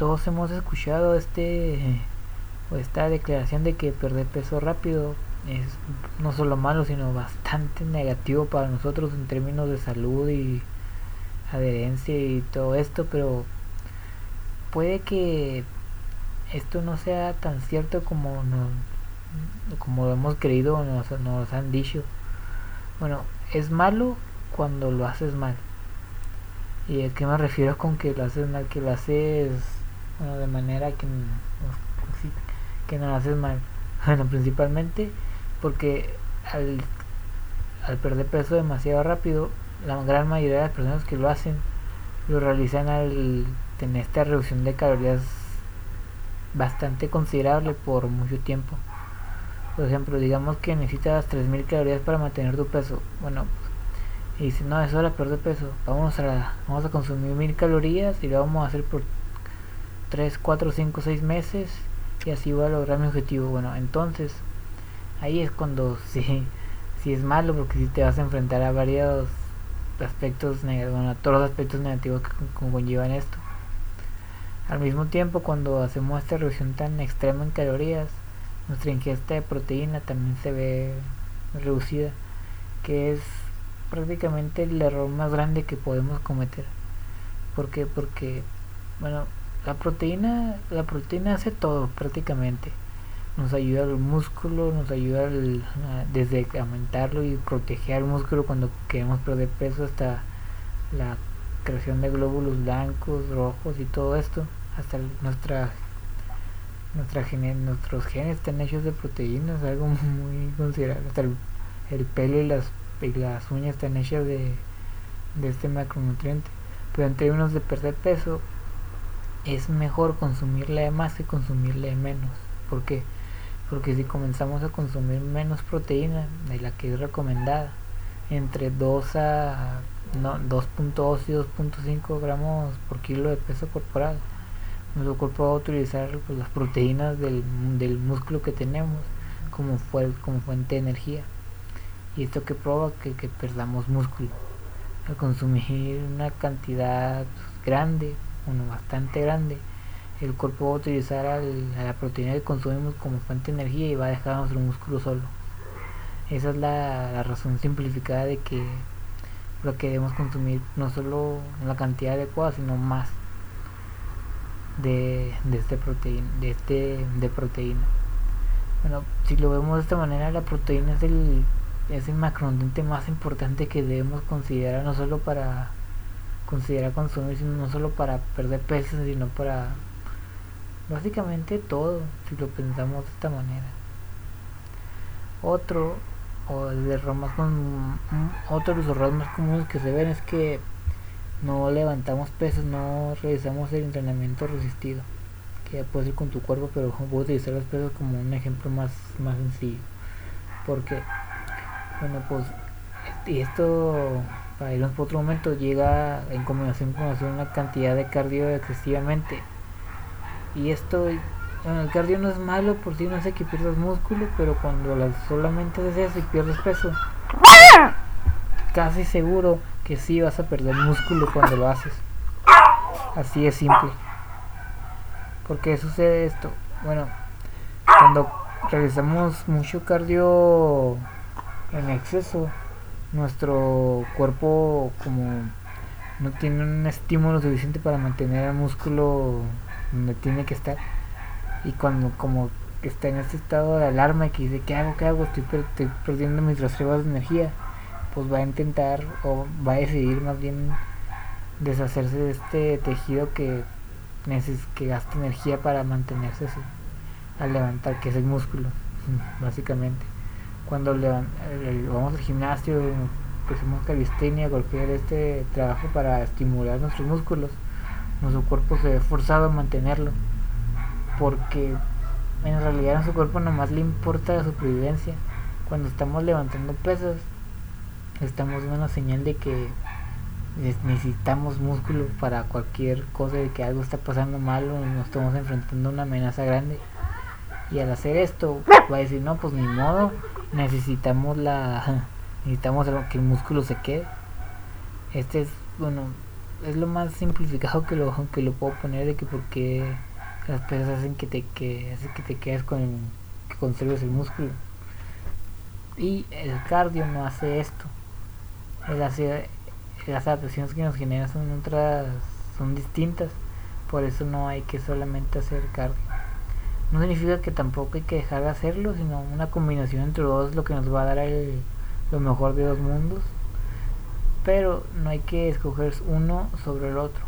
todos hemos escuchado este o esta declaración de que perder peso rápido es no solo malo sino bastante negativo para nosotros en términos de salud y adherencia y todo esto pero puede que esto no sea tan cierto como nos, como lo hemos creído o nos, nos han dicho. Bueno es malo cuando lo haces mal. Y a qué me refiero con que lo haces mal que lo haces bueno, de manera que que no lo haces mal bueno principalmente porque al, al perder peso demasiado rápido la gran mayoría de las personas que lo hacen lo realizan al tener esta reducción de calorías bastante considerable por mucho tiempo. Por ejemplo, digamos que necesitas 3000 calorías para mantener tu peso. Bueno, y dice, no, eso es la perder peso. Vamos a, vamos a consumir 1000 calorías y lo vamos a hacer por 3, 4, 5, 6 meses y así voy a lograr mi objetivo. Bueno, entonces ahí es cuando sí, sí es malo porque si te vas a enfrentar a varios aspectos negativos, bueno, a todos los aspectos negativos que conllevan esto. Al mismo tiempo, cuando hacemos esta reducción tan extrema en calorías, nuestra ingesta de proteína también se ve reducida, que es prácticamente el error más grande que podemos cometer. ¿Por qué? Porque, bueno, la proteína, la proteína hace todo prácticamente. Nos ayuda al músculo, nos ayuda al, desde aumentarlo y proteger al músculo cuando queremos perder peso hasta la creación de glóbulos blancos, rojos y todo esto. Hasta nuestra nuestra nuestros genes están hechos de proteínas algo muy considerable. Hasta el, pelo y las, las uñas están hechas de, de este macronutriente. Pero en términos de perder peso es mejor consumirle más que consumirle menos ¿por qué? porque si comenzamos a consumir menos proteína de la que es recomendada entre 2 a no, 2.2 y 2.5 gramos por kilo de peso corporal nuestro cuerpo va a utilizar pues, las proteínas del, del, músculo que tenemos como, como fuente de energía y esto que provoca que, que perdamos músculo al consumir una cantidad grande uno bastante grande el cuerpo va a utilizar al, a la proteína que consumimos como fuente de energía y va a dejar nuestro músculo solo. Esa es la, la razón simplificada de que lo que debemos consumir no solo la cantidad adecuada sino más de, de este proteína de este de proteína. Bueno si lo vemos de esta manera la proteína es el es el macronutriente más importante que debemos considerar no solo para considerar consumir sino no solo para perder peso sino para básicamente todo si lo pensamos de esta manera otro o el error más con, otro de los errores más comunes que se ven es que no levantamos pesos, no realizamos el entrenamiento resistido, que ya puede ser con tu cuerpo, pero voy a utilizar los pesos como un ejemplo más, más sencillo. Porque, bueno, pues, y esto, para irnos por otro momento, llega en combinación con hacer una cantidad de cardio excesivamente. Y esto, el cardio no es malo por si no hace que pierdas músculo, pero cuando solamente haces eso y pierdes peso, casi seguro que sí vas a perder músculo cuando lo haces. Así es simple. ¿Por qué sucede esto? Bueno, cuando realizamos mucho cardio en exceso, nuestro cuerpo como no tiene un estímulo suficiente para mantener el músculo donde tiene que estar. Y cuando como está en este estado de alarma y que dice, ¿qué hago? ¿Qué hago? Estoy, estoy perdiendo mis reservas de energía pues va a intentar o va a decidir más bien deshacerse de este tejido que que gasta energía para mantenerse así, al levantar, que es el músculo, básicamente. Cuando vamos al gimnasio, pues hacemos calistenia, cualquier este trabajo para estimular nuestros músculos, nuestro cuerpo se ve forzado a mantenerlo, porque en realidad a nuestro cuerpo nomás le importa la supervivencia. Cuando estamos levantando pesas, estamos dando una señal de que necesitamos músculo para cualquier cosa de que algo está pasando mal o nos estamos enfrentando a una amenaza grande y al hacer esto va a decir no pues ni modo necesitamos la necesitamos que el músculo se quede este es bueno es lo más simplificado que lo, que lo puedo poner de que porque las pesas hacen que te, que, hace que te quedes con que conserves el músculo. Y el cardio no hace esto. hace, las adaptaciones que nos generan son otras, son distintas. Por eso no hay que solamente hacer cardio. No significa que tampoco hay que dejar de hacerlo, sino una combinación entre los dos es lo que nos va a dar el, lo mejor de dos mundos. Pero no hay que escoger uno sobre el otro.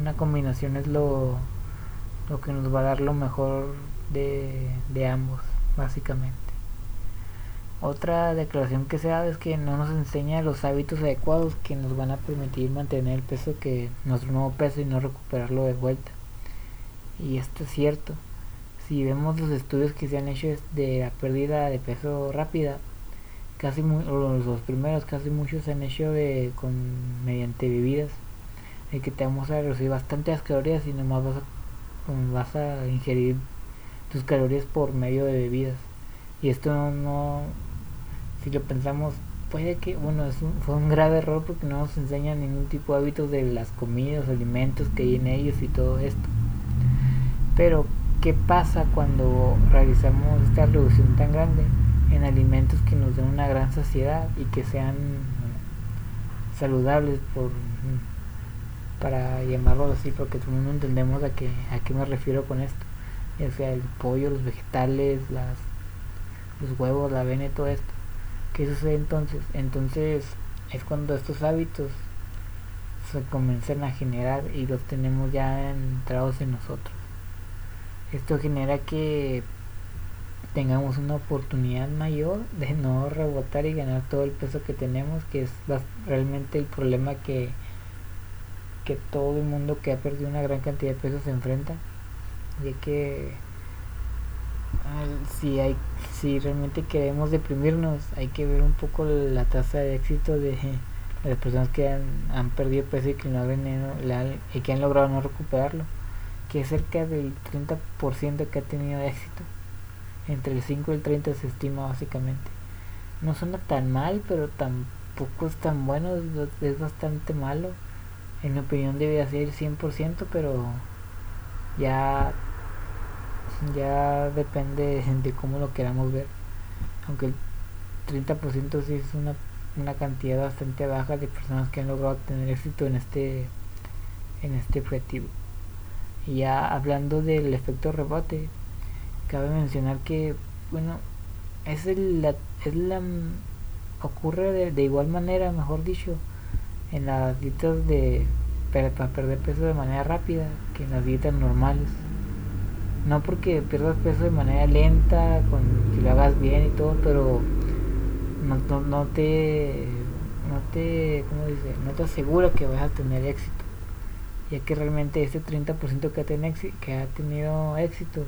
Una combinación es lo, lo que nos va a dar lo mejor de, de ambos, básicamente. Otra declaración que se da es que no nos enseña los hábitos adecuados que nos van a permitir mantener el peso que nuestro nuevo peso y no recuperarlo de vuelta. Y esto es cierto. Si vemos los estudios que se han hecho de la pérdida de peso rápida, casi los primeros, casi muchos se han hecho de, con mediante bebidas, en que te vamos a reducir bastante las calorías y nomás vas a, vas a ingerir tus calorías por medio de bebidas. Y esto no, si lo pensamos, puede que, bueno, es fue un grave error porque no nos enseña ningún tipo de hábitos de las comidas, alimentos que hay en ellos y todo esto. Pero, ¿qué pasa cuando realizamos esta reducción tan grande en alimentos que nos den una gran saciedad y que sean saludables por para llamarlo así porque todo el mundo entendemos a qué, a qué me refiero con esto. Ya sea el pollo, los vegetales, las, los huevos, la avena y todo esto. ¿qué sucede entonces? entonces es cuando estos hábitos se comienzan a generar y los tenemos ya entrados en nosotros esto genera que tengamos una oportunidad mayor de no rebotar y ganar todo el peso que tenemos, que es realmente el problema que, que todo el mundo que ha perdido una gran cantidad de peso se enfrenta, ya que si hay si realmente queremos deprimirnos hay que ver un poco la tasa de éxito de, las personas que han, perdido peso y que, no han, y que han logrado no recuperarlo que cerca del 30% que ha tenido éxito. Entre el 5 y el 30 se estima básicamente. No suena tan mal, pero tampoco es tan bueno, es, bastante malo. En mi opinión debería ser 100%, pero ya ya depende de cómo lo queramos ver. Aunque el 30% sí es una, una cantidad bastante baja de personas que han logrado tener éxito en este en este objetivo. Ya hablando del efecto rebote, cabe mencionar que, bueno, es, el, la, es la, ocurre de, igual manera, mejor dicho, en las dietas de para, perder peso de manera rápida que en las dietas normales. No porque pierdas peso de manera lenta, con, que lo hagas bien y todo, pero no, no, no te, no te, ¿cómo dice? No te asegura que vas a tener éxito ya que realmente ese 30% que ha, tenido, que ha tenido éxito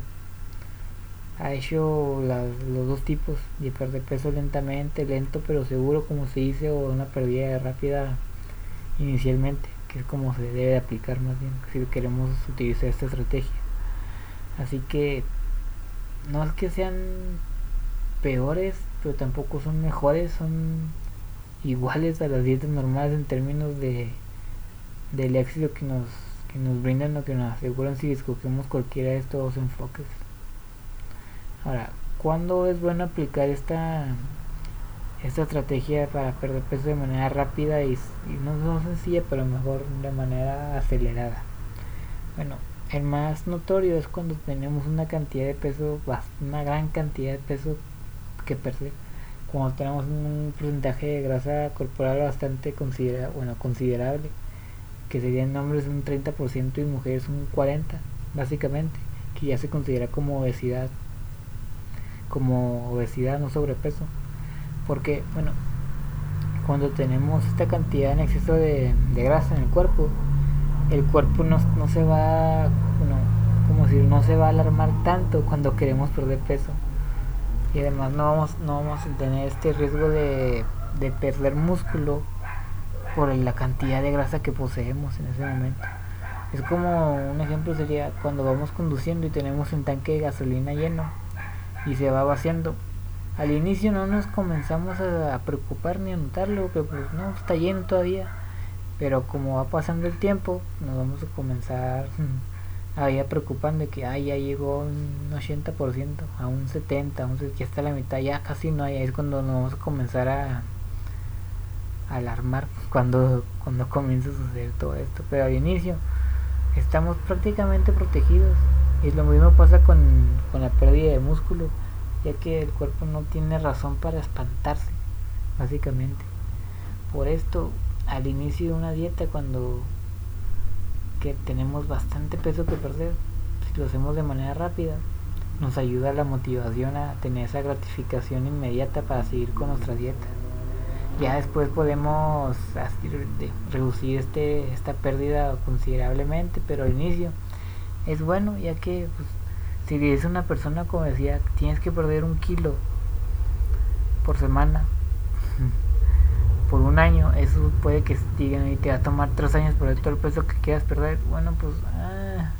ha hecho los dos tipos de perder peso lentamente, lento pero seguro como se dice, o una pérdida rápida inicialmente, que es como se debe aplicar más bien si queremos utilizar esta estrategia. Así que no es que sean peores, pero tampoco son mejores, son iguales a las dietas normales en términos de del éxito que nos, que nos brindan o que nos aseguran si escogemos cualquiera de estos enfoques. Ahora, ¿cuándo es bueno aplicar esta, esta estrategia para perder peso de manera rápida y, no, no sencilla, pero mejor de manera acelerada? Bueno, el más notorio es cuando tenemos una cantidad de peso, una gran cantidad de peso que perder. Cuando tenemos un porcentaje de grasa corporal bastante considera bueno, considerable que serían hombres un 30% y mujeres un 40%, básicamente, que ya se considera como obesidad, como obesidad, no sobrepeso. Porque, bueno, cuando tenemos esta cantidad en exceso de, grasa en el cuerpo, el cuerpo no, no se va, bueno, como si no se va a alarmar tanto cuando queremos perder peso. Y además no vamos, no vamos a tener este riesgo de, de perder músculo por la cantidad de grasa que poseemos en ese momento. Es como un ejemplo sería cuando vamos conduciendo y tenemos un tanque de gasolina lleno y se va vaciando. Al inicio no nos comenzamos a, preocupar ni a notarlo, que pues no, está lleno todavía. pero como va pasando el tiempo nos vamos a comenzar a ir preocupando de que ay, ya llegó un 80% a un 70 a un, ya está la mitad ya casi no hay ahí es cuando nos vamos a comenzar a, a alarmar cuando cuando comienza a suceder todo esto. Pero al inicio estamos prácticamente protegidos. Y lo mismo pasa con, con la pérdida de músculo ya que el cuerpo no tiene razón para espantarse básicamente. Por esto al inicio de una dieta cuando que tenemos bastante peso que perder si lo hacemos de manera rápida nos ayuda la motivación a tener esa gratificación inmediata para seguir con nuestra dieta ya después podemos reducir este esta pérdida considerablemente pero al inicio es bueno ya que pues, si es una persona como decía tienes que perder un kilo por semana por un año, eso puede que digan y te va a tomar tres años por todo el peso que quieras perder. Bueno, pues ah,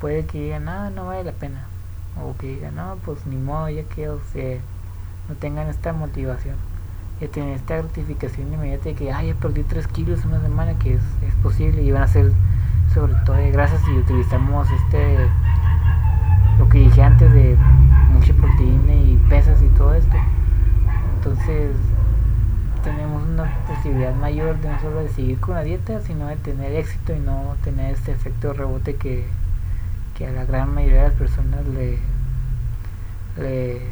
puede que digan, no, no vale la pena. O que digan, no, pues ni modo, ya que o sea, no tengan esta motivación. Ya tener esta gratificación inmediata de que, ay, ya perdí tres kilos en una semana, que es, es posible y van a ser sobre todo gracias si utilizamos este, lo que dije antes de mucha proteína y pesas y todo esto. Entonces, tenemos una posibilidad mayor de no solo de seguir con la dieta, sino de tener éxito y no tener este efecto rebote que, que a la gran mayoría de las personas le, les,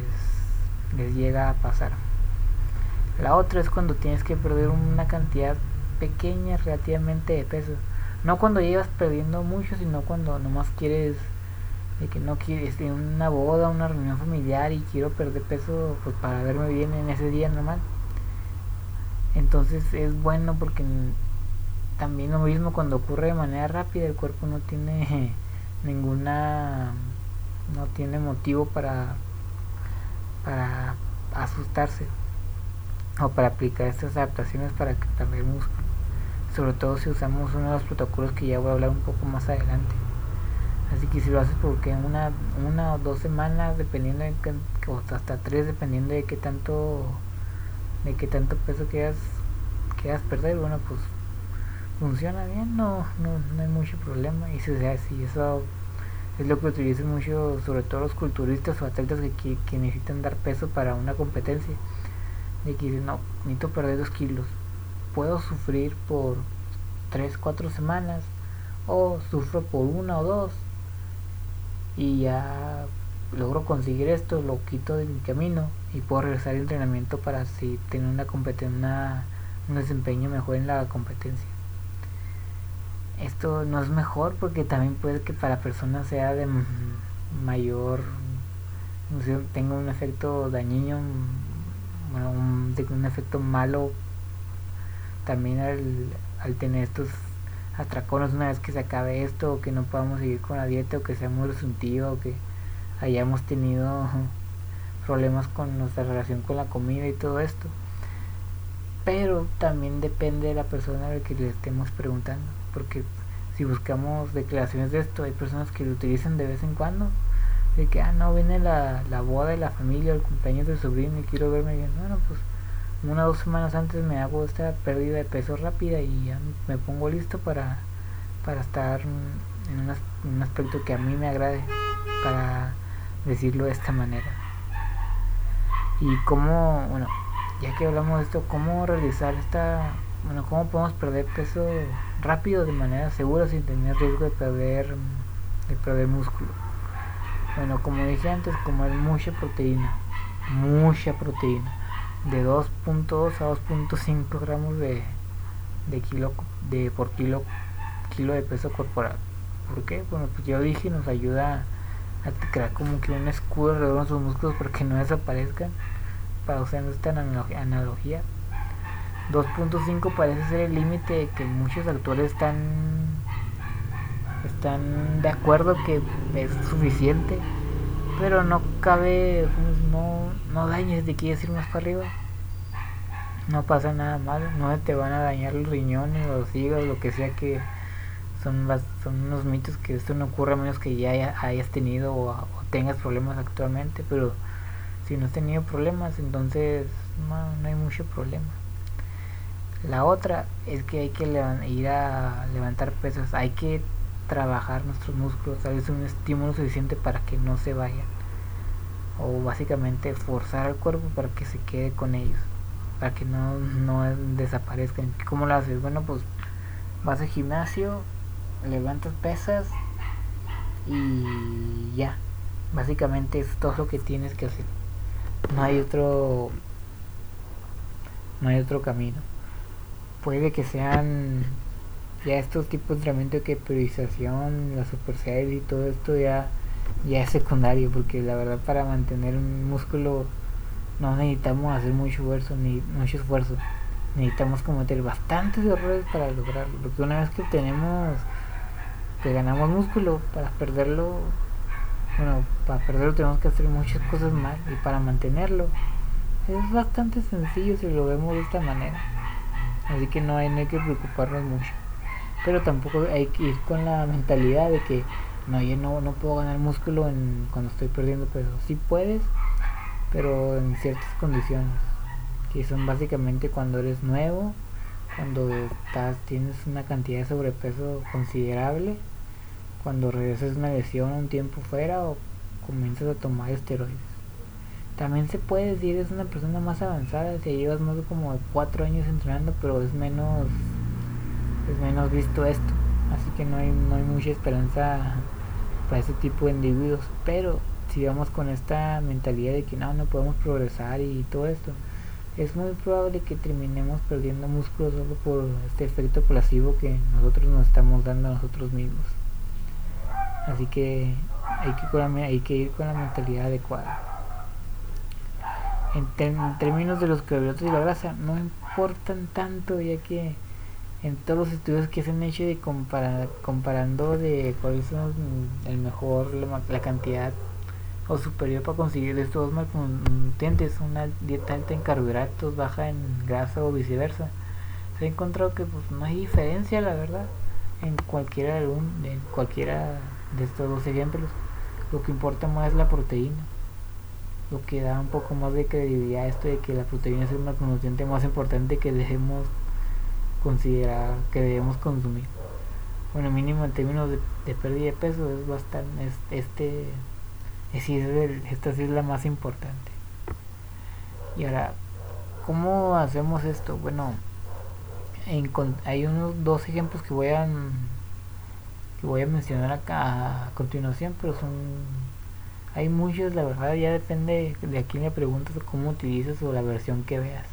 les llega a pasar. La otra es cuando tienes que perder una cantidad pequeña relativamente de peso. No cuando llevas perdiendo mucho, sino cuando nomás quieres de que no quieres en una boda, una reunión familiar y quiero perder peso pues para verme bien en ese día normal. Entonces es bueno porque también lo mismo cuando ocurre de manera rápida, el cuerpo no tiene ninguna no tiene motivo para para asustarse o para aplicar estas adaptaciones para perder músculo sobre todo si usamos uno de los protocolos que ya voy a hablar un poco más adelante así que si lo haces porque una una o dos semanas dependiendo de que, o hasta tres dependiendo de qué tanto de qué tanto peso quieras, quieras perder, bueno, pues funciona bien, no, no, no hay mucho problema. Y si, o sea, si eso es lo que utilizan mucho, sobre todo los culturistas o atletas que, que, necesitan dar peso para una competencia. De que dicen, no, necesito perder dos kilos. Puedo sufrir por 3, 4 semanas o sufro por una o dos y ya logro conseguir esto, lo quito de mi camino y puedo regresar al entrenamiento para así tener una competencia, un desempeño mejor en la competencia. Esto no es mejor porque también puede que para personas sea de mayor, no sé, tenga un efecto dañino, un, un efecto malo también al, al tener estos atracones una vez que se acabe esto o que no podamos seguir con la dieta o que sea muy resuntivo o que hayamos tenido problemas con nuestra relación con la comida y todo esto. Pero también depende de la persona a la que le estemos preguntando. Porque si buscamos declaraciones de esto, hay personas que lo utilizan de vez en cuando. De que, ah, no, viene la, la boda de la familia, el cumpleaños del sobrino y quiero verme bien. Bueno, pues una o dos semanas antes me hago esta pérdida de peso rápida y ya me pongo listo para, para estar en, en un aspecto que a mí me agrade. Para decirlo de esta manera. Y cómo, bueno, ya que hablamos de esto, cómo realizar esta, bueno, cómo podemos perder peso rápido de manera segura sin tener riesgo de perder, de perder músculo. Bueno, como dije antes, comer mucha proteína, mucha proteína, de 2.2 a 2.5 gramos de, de kilo de por kilo kilo de peso corporal. ¿Por qué? Bueno, pues yo dije, nos ayuda a crear como que un escudo alrededor de sus músculos porque no desaparezcan para usar esta analogía 2.5 parece ser el límite que muchos autores están están de acuerdo que es suficiente pero no cabe no, no dañes de quieres ir más para arriba no pasa nada mal no te van a dañar los riñones los hígados lo que sea que son, son unos mitos que esto no ocurre a menos que ya hayas tenido o, tengas problemas actualmente, pero si no has tenido problemas, entonces no, hay mucho problema. La otra es que hay que ir a levantar pesas, hay que trabajar nuestros músculos, darles un estímulo suficiente para que no se vayan. O básicamente forzar al cuerpo para que se quede con ellos, para que no, no desaparezcan. ¿Cómo lo haces? Bueno, pues vas al gimnasio, levantas pesas y ya. Básicamente es todo lo que tienes que hacer. No hay otro no hay otro camino puede que sean ya estos tipos de entrenamiento que priorización, la super y todo esto ya, ya es secundario, porque la verdad para mantener un músculo no necesitamos hacer mucho esfuerzo, ni mucho esfuerzo. Necesitamos cometer bastantes errores para lograrlo, porque una vez que tenemos, que ganamos músculo, para perderlo, bueno, para perderlo tenemos que hacer muchas cosas mal, y para mantenerlo es bastante sencillo si lo vemos de esta manera. Así que no hay, no hay que preocuparnos mucho. Pero tampoco hay que ir con la mentalidad de que no, yo no, no puedo ganar músculo en, cuando estoy perdiendo peso. Sí puedes, pero en ciertas condiciones. Que son básicamente cuando eres nuevo, cuando estás, tienes una cantidad de sobrepeso considerable, cuando regresas una lesión un tiempo fuera o comienzas a tomar esteroides. También se puede decir es una persona más avanzada, si llevas más como cuatro años entrenando, pero es menos es menos visto esto, así que no hay no hay mucha esperanza para ese tipo de individuos, pero si vamos con esta mentalidad de que no no podemos progresar y todo esto, es muy probable que terminemos perdiendo músculo solo por este efecto placebo que nosotros nos estamos dando a nosotros mismos. Así que hay que, hay que ir con la mentalidad adecuada. En, términos de los carbohidratos y la grasa no importan tanto ya que en todos los estudios que se han hecho de comparar, comparando de cuál es el mejor la, cantidad o superior para conseguir estos macronutrientes una dieta alta en carbohidratos baja en grasa o viceversa. Se ha encontrado que pues no hay diferencia la verdad en cualquiera de, en cualquiera de estos dos ejemplos. Lo que importa más es la proteína lo que da un poco más de credibilidad esto de que la proteína es el macronutriente más importante que debemos considerar, que debemos consumir. Bueno, mínimo en términos de, pérdida de peso es bastante, es, este, es, esta sí es la más importante. Y ahora, ¿cómo hacemos esto? Bueno, hay unos dos ejemplos que voy a que voy a mencionar acá a continuación, pero son hay muchos, la verdad ya depende de a quién le preguntas o cómo utilizas o la versión que veas.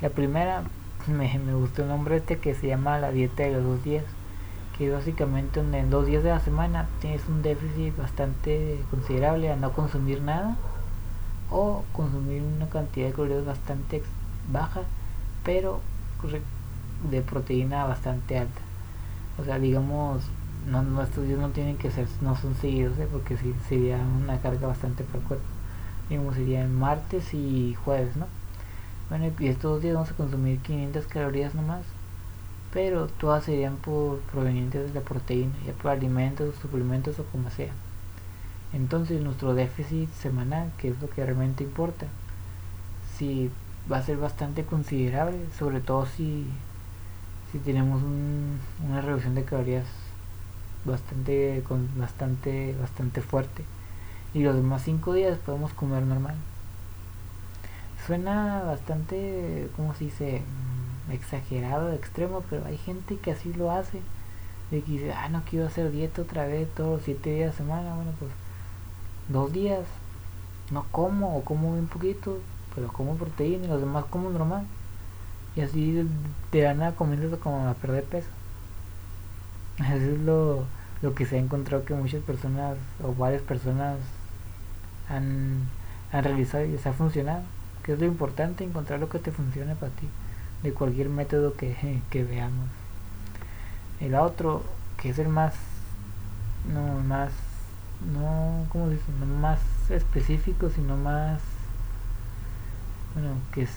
La primera, me, me gustó el nombre este que se llama la dieta de los dos días, que básicamente en dos días de la semana tienes un déficit bastante considerable a no consumir nada o consumir una cantidad de calorías bastante baja, pero de proteína bastante alta. O sea, digamos no, nuestros días no tienen que ser, no son seguidos, ¿eh? porque si, sería una carga bastante para el cuerpo. Digamos, serían martes y jueves, ¿no? Bueno, y estos días vamos a consumir 500 calorías nomás, pero todas serían por provenientes de la proteína, ya por alimentos, suplementos o como sea. Entonces nuestro déficit semanal, que es lo que realmente importa, si va a ser bastante considerable, sobre todo si, si tenemos una reducción de calorías bastante con bastante bastante fuerte y los demás cinco días podemos comer normal suena bastante como se dice mm, exagerado extremo pero hay gente que así lo hace. De que dice ah no quiero hacer dieta otra vez todos los siete días de semana bueno pues dos días. No como o como un poquito pero como proteína y los demás como normal. Y así de la nada comienzas como a perder peso. Eso es lo, lo que se ha encontrado que muchas personas o varias personas han, han realizado y les ha funcionado. Que es lo importante, encontrar lo que te funcione para ti, de cualquier método que, que veamos. El otro, que es el más, no más, no, ¿cómo se dice? No más específico, sino más, bueno, que es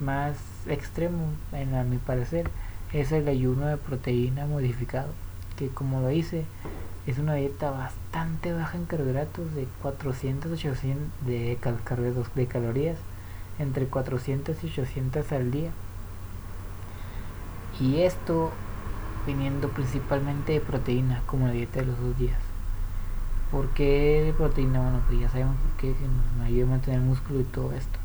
más extremo, en mi parecer, es el ayuno de proteína modificado que como lo hice es una dieta bastante baja en carbohidratos de 400 800 de, de calorías entre 400 y 800 al día Y esto viniendo principalmente de proteína, como la dieta de los dos días. ¿Por qué de proteína? Bueno, pues ya sabemos que nos ayuda a mantener el músculo y todo esto.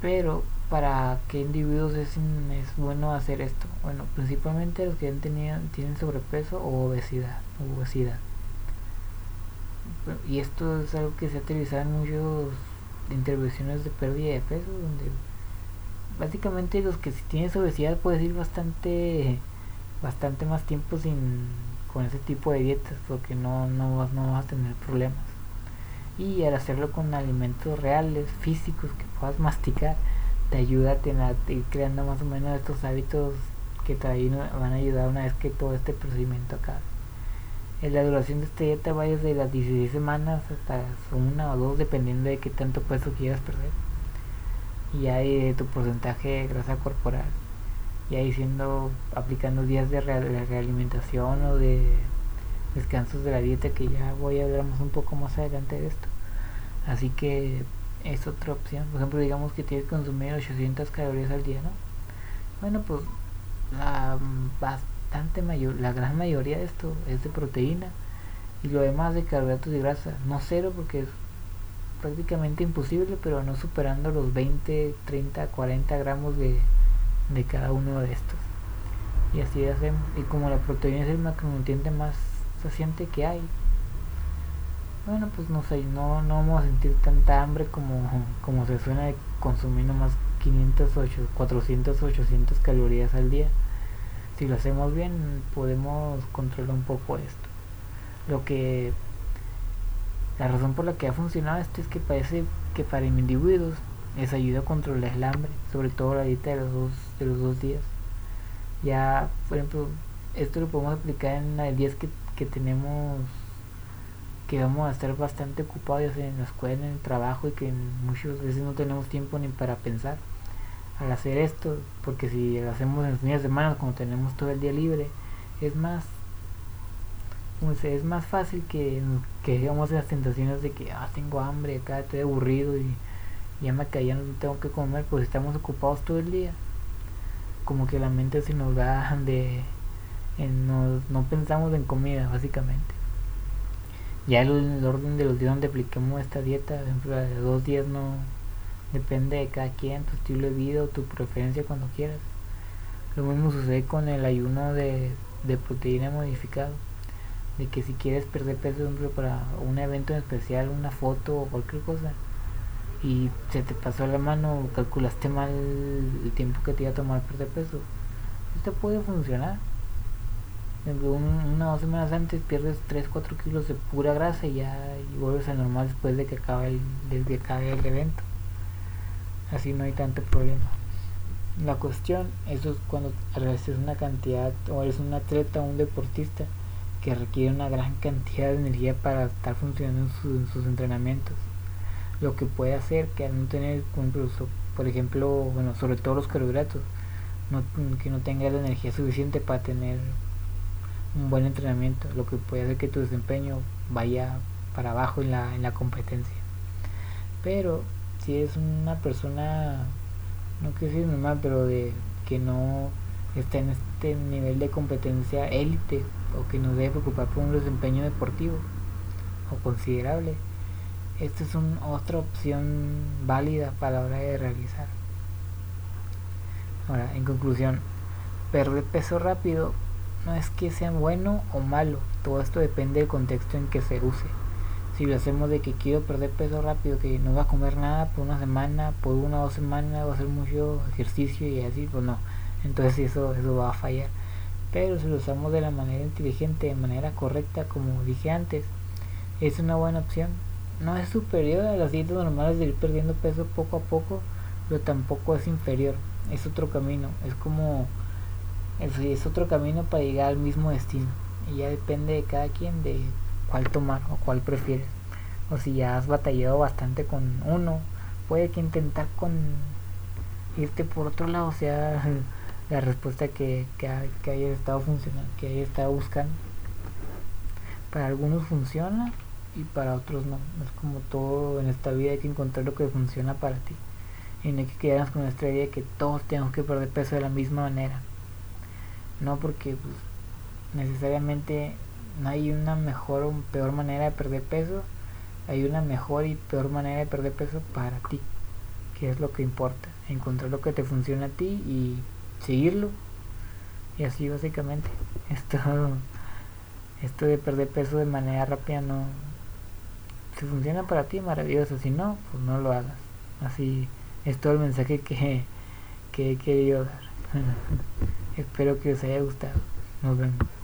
Pero, ¿para qué individuos es, es bueno hacer esto? Bueno, principalmente los que han tenido, tienen sobrepeso o obesidad. obesidad. Y esto es algo que se ha utilizado en intervenciones de pérdida de peso, donde básicamente los que si tienes obesidad puedes ir bastante bastante más tiempo sin con ese tipo de dietas porque no, no, vas, no vas a tener problemas. Y al hacerlo con alimentos reales físicos que puedas masticar te ayuda a, ir creando más o menos estos hábitos que te van a ayudar una vez que todo este procedimiento acabe la duración de esta dieta va desde las 16 semanas hasta una o dos dependiendo de qué tanto peso quieras perder. Y hay de tu porcentaje de grasa corporal. Y ahí siendo aplicando días de realimentación o de descansos de la dieta que ya voy a hablar más un poco más adelante de esto. Así que es otra opción. Por ejemplo digamos que tienes que consumir 800 calorías al día no bueno pues la bastante mayor la gran mayoría de esto es de proteína y lo demás de carbohidratos y grasa no cero porque es prácticamente imposible pero no superando los 20 30 40 gramos de de cada uno de estos. Y así hacemos. Y como la proteína es el macronutriente más saciante que hay, bueno, pues no sé, no, no vamos a sentir tanta hambre como, como se suena de consumir más 500, 400, 800 calorías al día. Si lo hacemos bien, podemos controlar un poco esto. Lo que la razón por la que ha funcionado esto es que parece que para individuos les ayuda a controlar el hambre, sobre todo la dieta de los dos, de los dos días. Ya, por ejemplo, esto lo podemos aplicar en el días que, que tenemos que vamos a estar bastante ocupados en la escuela, en el trabajo y que muchas veces no tenemos tiempo ni para pensar al hacer esto, porque si lo hacemos en los días de semana cuando tenemos todo el día libre, es más es más fácil que, que digamos las tentaciones de que ah, tengo hambre, acá estoy aburrido y ya me caí, no tengo que comer, pues estamos ocupados todo el día. Como que la mente se nos va de... no pensamos en comida, básicamente. Ya el, el, orden de los días donde apliquemos esta dieta, por ejemplo, de dos días no depende de cada quien, tu estilo de vida o tu preferencia cuando quieras. Lo mismo sucede con el ayuno de, proteína modificado. De que si quieres perder peso, por ejemplo, para un evento en especial, una foto o cualquier cosa, y se te pasó la mano, calculaste mal el tiempo que te iba a tomar perder peso, esto puede funcionar. una o dos semanas antes pierdes 3-4 kilos de pura grasa y ya vuelves a normal después de que acabe el, desde que acabe el evento. Así no hay tanto problema. La cuestión, eso es cuando es una cantidad o eres un atleta o un deportista que requiere una gran cantidad de energía para estar funcionando en sus entrenamientos lo que puede hacer que al no tener, por ejemplo, bueno, sobre todo los carbohidratos, no, que no tengas la energía suficiente para tener un buen entrenamiento, lo que puede hacer que tu desempeño vaya para abajo en la, en la competencia. Pero si es una persona, no quiero decir normal, pero de que no está en este nivel de competencia élite o que no debe preocupar por un desempeño deportivo o considerable, esta es otra opción válida para la hora de realizar. Ahora, en conclusión, perder peso rápido no es que sea bueno o malo, todo esto depende del contexto en que se use. Si lo hacemos de que quiero perder peso rápido, que no va a comer nada por una semana, por una o dos semanas, va a hacer mucho ejercicio y así, pues no. Entonces eso, eso va a fallar. Pero si lo usamos de la manera inteligente, de manera correcta, como dije antes, es una buena opción no es superior a las dietas normales de ir perdiendo peso poco a poco, pero tampoco es inferior. Es otro camino, es como es, es otro camino para llegar al mismo destino. Y ya depende de cada quien de cuál tomar o cuál prefieres. O si ya has batallado bastante con uno, puede que intentar con irte por otro lado sea la respuesta que, que, que hayas estado funcionando, que hayas estado buscando. Para algunos funciona, y para otros no. Es como todo en esta vida hay que encontrar lo que funciona para ti. Y no hay que quedarnos con nuestra idea de que todos tenemos que perder peso de la misma manera. no porque pues, necesariamente no hay una mejor o peor manera de perder peso, hay una mejor y peor manera de perder peso para ti, que es lo que importa, encontrar lo que te funciona a ti y seguirlo. Y así básicamente, esto, esto de perder peso de manera rápida no, si funciona para ti, maravilloso, si no, pues no lo hagas. Así es todo el mensaje que, que he querido dar. Espero que os haya gustado. Nos vemos.